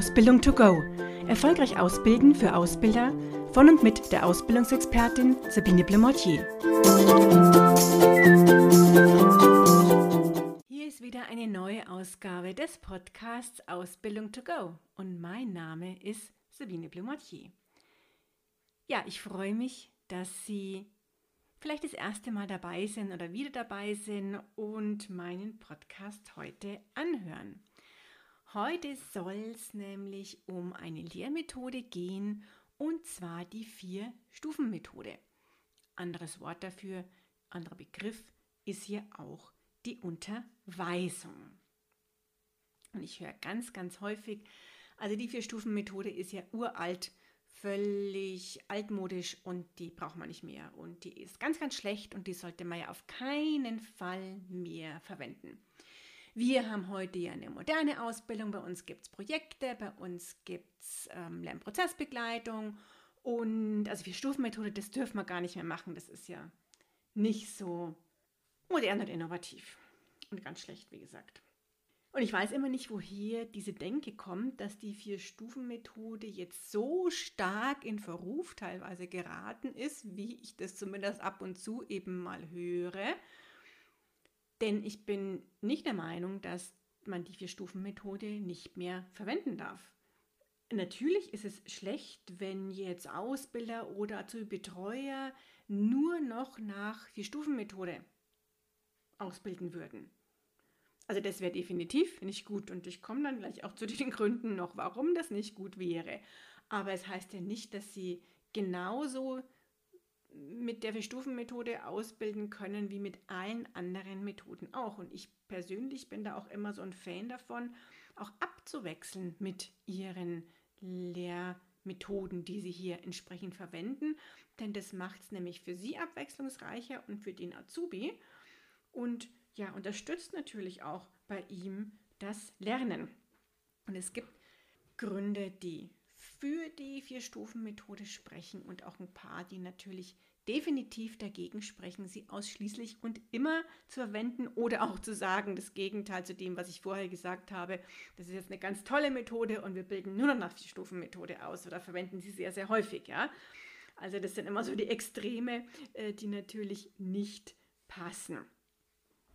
Ausbildung to go. Erfolgreich ausbilden für Ausbilder von und mit der Ausbildungsexpertin Sabine Blemortier. Hier ist wieder eine neue Ausgabe des Podcasts Ausbildung to go und mein Name ist Sabine Blemortier. Ja, ich freue mich, dass Sie vielleicht das erste Mal dabei sind oder wieder dabei sind und meinen Podcast heute anhören. Heute soll es nämlich um eine Lehrmethode gehen und zwar die Vier-Stufen-Methode. Anderes Wort dafür, anderer Begriff ist hier auch die Unterweisung. Und ich höre ganz, ganz häufig, also die Vier-Stufen-Methode ist ja uralt, völlig altmodisch und die braucht man nicht mehr. Und die ist ganz, ganz schlecht und die sollte man ja auf keinen Fall mehr verwenden. Wir haben heute ja eine moderne Ausbildung. Bei uns gibt es Projekte, bei uns gibt es ähm, Lernprozessbegleitung und also Vier-Stufen-Methode, das dürfen wir gar nicht mehr machen. Das ist ja nicht so modern und innovativ und ganz schlecht, wie gesagt. Und ich weiß immer nicht, woher diese Denke kommt, dass die Vier-Stufen-Methode jetzt so stark in Verruf teilweise geraten ist, wie ich das zumindest ab und zu eben mal höre. Denn ich bin nicht der Meinung, dass man die Vier-Stufen-Methode nicht mehr verwenden darf. Natürlich ist es schlecht, wenn jetzt Ausbilder oder Azubi-Betreuer nur noch nach Vier-Stufen-Methode ausbilden würden. Also das wäre definitiv nicht gut und ich komme dann gleich auch zu den Gründen noch, warum das nicht gut wäre. Aber es heißt ja nicht, dass sie genauso mit der Vier-Stufen-Methode ausbilden können, wie mit allen anderen Methoden auch. Und ich persönlich bin da auch immer so ein Fan davon, auch abzuwechseln mit ihren Lehrmethoden, die sie hier entsprechend verwenden. Denn das macht es nämlich für sie abwechslungsreicher und für den Azubi. Und ja, unterstützt natürlich auch bei ihm das Lernen. Und es gibt Gründe, die für die Vier-Stufen-Methode sprechen und auch ein paar, die natürlich definitiv dagegen sprechen, sie ausschließlich und immer zu verwenden oder auch zu sagen, das Gegenteil zu dem, was ich vorher gesagt habe. Das ist jetzt eine ganz tolle Methode und wir bilden nur noch nach Vier-Stufen-Methode aus oder verwenden sie sehr, sehr häufig. Ja? Also das sind immer so die Extreme, äh, die natürlich nicht passen.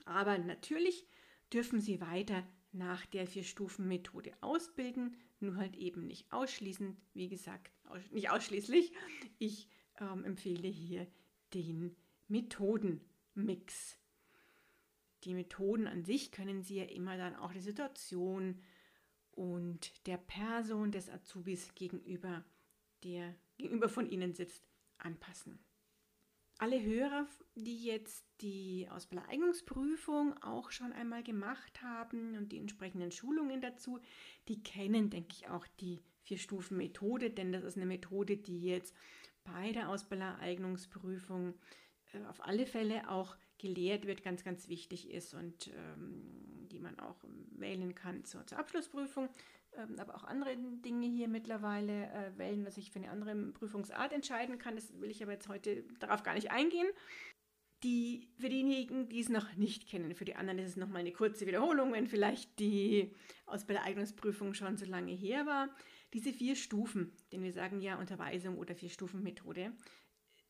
Aber natürlich dürfen sie weiter nach der Vier-Stufen-Methode ausbilden, nur halt eben nicht ausschließend, wie gesagt, nicht ausschließlich. Ich ähm, empfehle hier den Methodenmix. Die Methoden an sich können Sie ja immer dann auch die Situation und der Person des Azubis gegenüber, der gegenüber von Ihnen sitzt, anpassen. Alle Hörer, die jetzt die Ausbildereignungsprüfung auch schon einmal gemacht haben und die entsprechenden Schulungen dazu, die kennen, denke ich, auch die Vier-Stufen-Methode, denn das ist eine Methode, die jetzt bei der Ausbildereignungsprüfung äh, auf alle Fälle auch gelehrt wird, ganz, ganz wichtig ist und ähm, die man auch wählen kann zur, zur Abschlussprüfung ähm, aber auch andere Dinge hier mittlerweile äh, wählen, dass ich für eine andere Prüfungsart entscheiden kann. Das will ich aber jetzt heute darauf gar nicht eingehen. Die, für diejenigen, die es noch nicht kennen, für die anderen ist es nochmal eine kurze Wiederholung, wenn vielleicht die Ausbildereignungsprüfung schon so lange her war. Diese vier Stufen, denn wir sagen ja Unterweisung oder Vier-Stufen-Methode,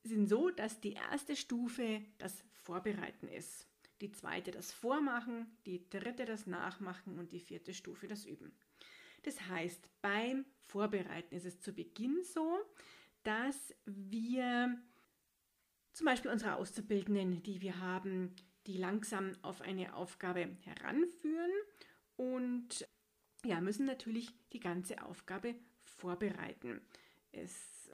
sind so, dass die erste Stufe das Vorbereiten ist, die zweite das Vormachen, die dritte das Nachmachen und die vierte Stufe das Üben. Das heißt, beim Vorbereiten ist es zu Beginn so, dass wir zum Beispiel unsere Auszubildenden, die wir haben, die langsam auf eine Aufgabe heranführen und ja, müssen natürlich die ganze Aufgabe vorbereiten. Es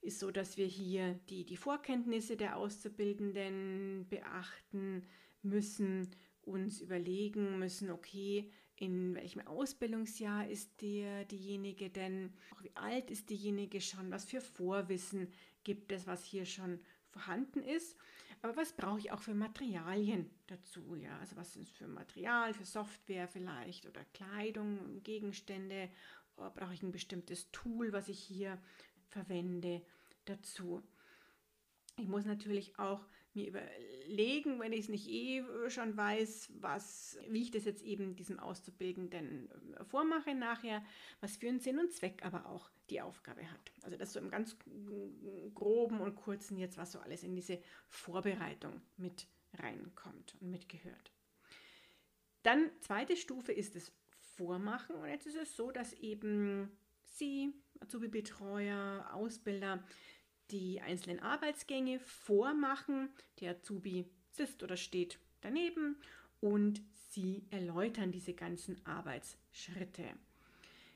ist so, dass wir hier die, die Vorkenntnisse der Auszubildenden beachten müssen, uns überlegen müssen, okay, in welchem Ausbildungsjahr ist der, diejenige denn, wie alt ist diejenige schon, was für Vorwissen gibt es, was hier schon vorhanden ist. Aber was brauche ich auch für Materialien dazu? Ja, also was ist für Material, für Software vielleicht oder Kleidung, Gegenstände? Brauche ich ein bestimmtes Tool, was ich hier verwende dazu? Ich muss natürlich auch mir überlegen, wenn ich es nicht eh schon weiß, was, wie ich das jetzt eben diesem Auszubildenden äh, vormache nachher, was für einen Sinn und Zweck aber auch die Aufgabe hat. Also das so im ganz groben und kurzen jetzt, was so alles in diese Vorbereitung mit reinkommt und mitgehört. Dann zweite Stufe ist das Vormachen und jetzt ist es so, dass eben Sie, Azubi-Betreuer, Ausbilder, die einzelnen Arbeitsgänge vormachen. Der Azubi sitzt oder steht daneben und Sie erläutern diese ganzen Arbeitsschritte.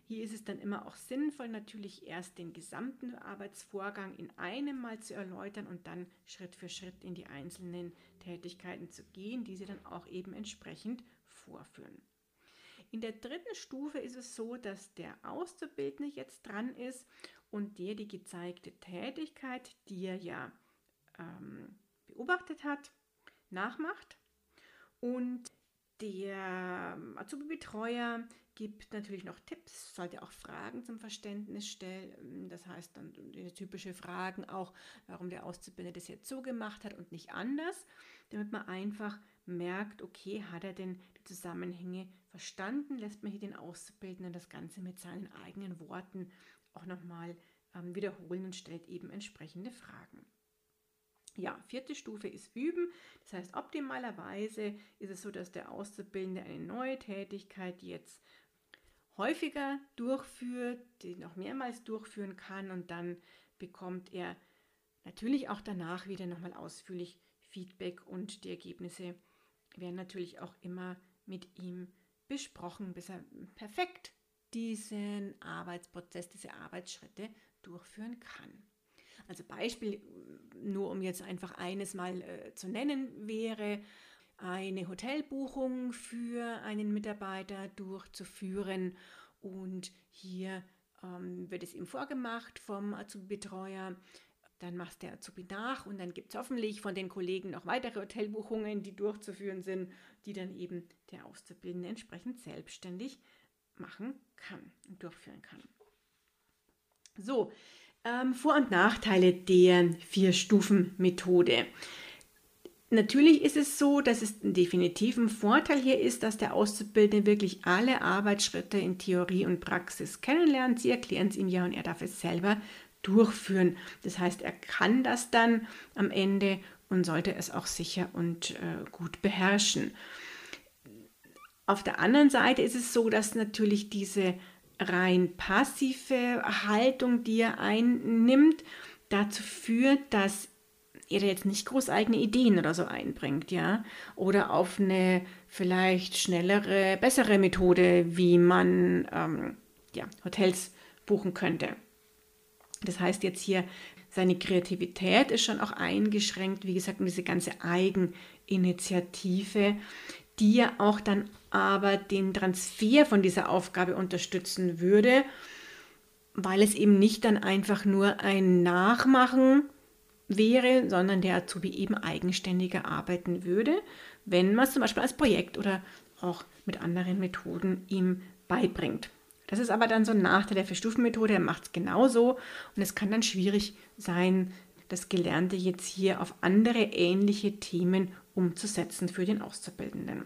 Hier ist es dann immer auch sinnvoll, natürlich erst den gesamten Arbeitsvorgang in einem Mal zu erläutern und dann Schritt für Schritt in die einzelnen Tätigkeiten zu gehen, die Sie dann auch eben entsprechend vorführen. In der dritten Stufe ist es so, dass der Auszubildende jetzt dran ist und der die gezeigte Tätigkeit, die er ja ähm, beobachtet hat, nachmacht. Und der Azubi-Betreuer gibt natürlich noch Tipps, sollte auch Fragen zum Verständnis stellen. Das heißt dann typische Fragen auch, warum der Auszubildende das jetzt so gemacht hat und nicht anders, damit man einfach merkt, okay, hat er denn die Zusammenhänge verstanden, lässt man hier den Auszubildenden das Ganze mit seinen eigenen Worten auch nochmal ähm, wiederholen und stellt eben entsprechende Fragen. Ja, vierte Stufe ist Üben. Das heißt, optimalerweise ist es so, dass der Auszubildende eine neue Tätigkeit jetzt häufiger durchführt, die noch mehrmals durchführen kann und dann bekommt er natürlich auch danach wieder nochmal ausführlich Feedback und die Ergebnisse werden natürlich auch immer mit ihm besprochen, bis er perfekt diesen Arbeitsprozess, diese Arbeitsschritte durchführen kann. Also Beispiel, nur um jetzt einfach eines mal äh, zu nennen, wäre eine Hotelbuchung für einen Mitarbeiter durchzuführen und hier ähm, wird es ihm vorgemacht vom Azubi-Betreuer. Dann macht der Azubi nach und dann gibt es hoffentlich von den Kollegen noch weitere Hotelbuchungen, die durchzuführen sind, die dann eben der Auszubildende entsprechend selbstständig machen kann und durchführen kann. So, ähm, Vor- und Nachteile der Vier-Stufen-Methode. Natürlich ist es so, dass es ein definitiven Vorteil hier ist, dass der Auszubildende wirklich alle Arbeitsschritte in Theorie und Praxis kennenlernt. Sie erklären es ihm ja und er darf es selber durchführen. Das heißt, er kann das dann am Ende und sollte es auch sicher und äh, gut beherrschen. Auf der anderen Seite ist es so, dass natürlich diese rein passive Haltung, die er einnimmt, dazu führt, dass er jetzt nicht groß eigene Ideen oder so einbringt, ja, oder auf eine vielleicht schnellere, bessere Methode, wie man ähm, ja, Hotels buchen könnte. Das heißt jetzt hier, seine Kreativität ist schon auch eingeschränkt, wie gesagt, diese ganze Eigeninitiative, die ja auch dann aber den Transfer von dieser Aufgabe unterstützen würde, weil es eben nicht dann einfach nur ein Nachmachen wäre, sondern der Azubi eben eigenständiger arbeiten würde, wenn man es zum Beispiel als Projekt oder auch mit anderen Methoden ihm beibringt. Das ist aber dann so ein Nachteil der Verstufenmethode, er macht es genauso und es kann dann schwierig sein, das Gelernte jetzt hier auf andere ähnliche Themen umzusetzen für den Auszubildenden.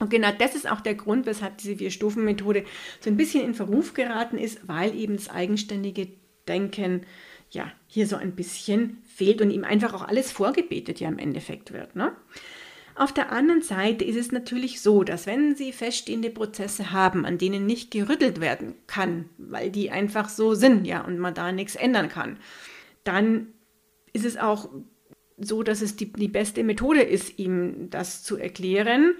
Und genau das ist auch der Grund, weshalb diese Vier-Stufen-Methode so ein bisschen in Verruf geraten ist, weil eben das eigenständige Denken ja hier so ein bisschen fehlt und ihm einfach auch alles vorgebetet ja im Endeffekt wird. Ne? Auf der anderen Seite ist es natürlich so, dass wenn Sie feststehende Prozesse haben, an denen nicht gerüttelt werden kann, weil die einfach so sind, ja, und man da nichts ändern kann, dann ist es auch so, dass es die, die beste Methode ist, ihm das zu erklären,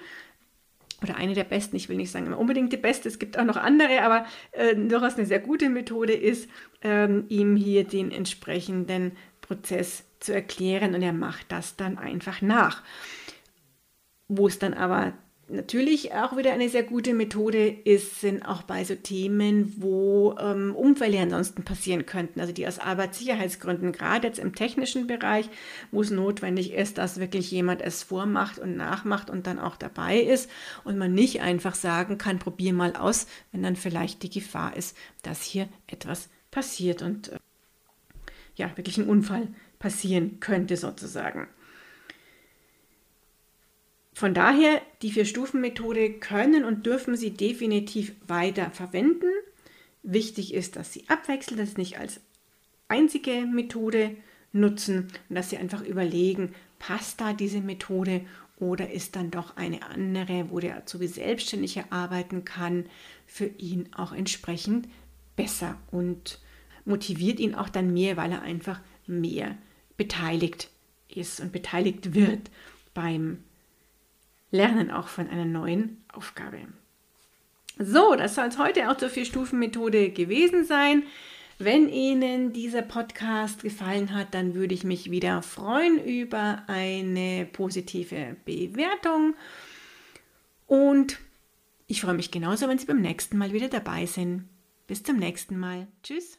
oder eine der besten, ich will nicht sagen unbedingt die beste, es gibt auch noch andere, aber äh, durchaus eine sehr gute Methode ist, ähm, ihm hier den entsprechenden Prozess zu erklären und er macht das dann einfach nach. Wo es dann aber natürlich auch wieder eine sehr gute Methode ist, sind auch bei so Themen, wo ähm, Unfälle ansonsten passieren könnten, also die aus Arbeitssicherheitsgründen, gerade jetzt im technischen Bereich, wo es notwendig ist, dass wirklich jemand es vormacht und nachmacht und dann auch dabei ist und man nicht einfach sagen kann, probier mal aus, wenn dann vielleicht die Gefahr ist, dass hier etwas passiert und äh, ja, wirklich ein Unfall passieren könnte sozusagen. Von daher, die Vier-Stufen-Methode können und dürfen Sie definitiv weiter verwenden. Wichtig ist, dass Sie abwechseln, dass Sie nicht als einzige Methode nutzen und dass Sie einfach überlegen, passt da diese Methode oder ist dann doch eine andere, wo der Azubi selbstständiger arbeiten kann, für ihn auch entsprechend besser und motiviert ihn auch dann mehr, weil er einfach mehr beteiligt ist und beteiligt wird beim Lernen auch von einer neuen Aufgabe. So, das soll es heute auch zur Vier-Stufen-Methode gewesen sein. Wenn Ihnen dieser Podcast gefallen hat, dann würde ich mich wieder freuen über eine positive Bewertung. Und ich freue mich genauso, wenn Sie beim nächsten Mal wieder dabei sind. Bis zum nächsten Mal. Tschüss.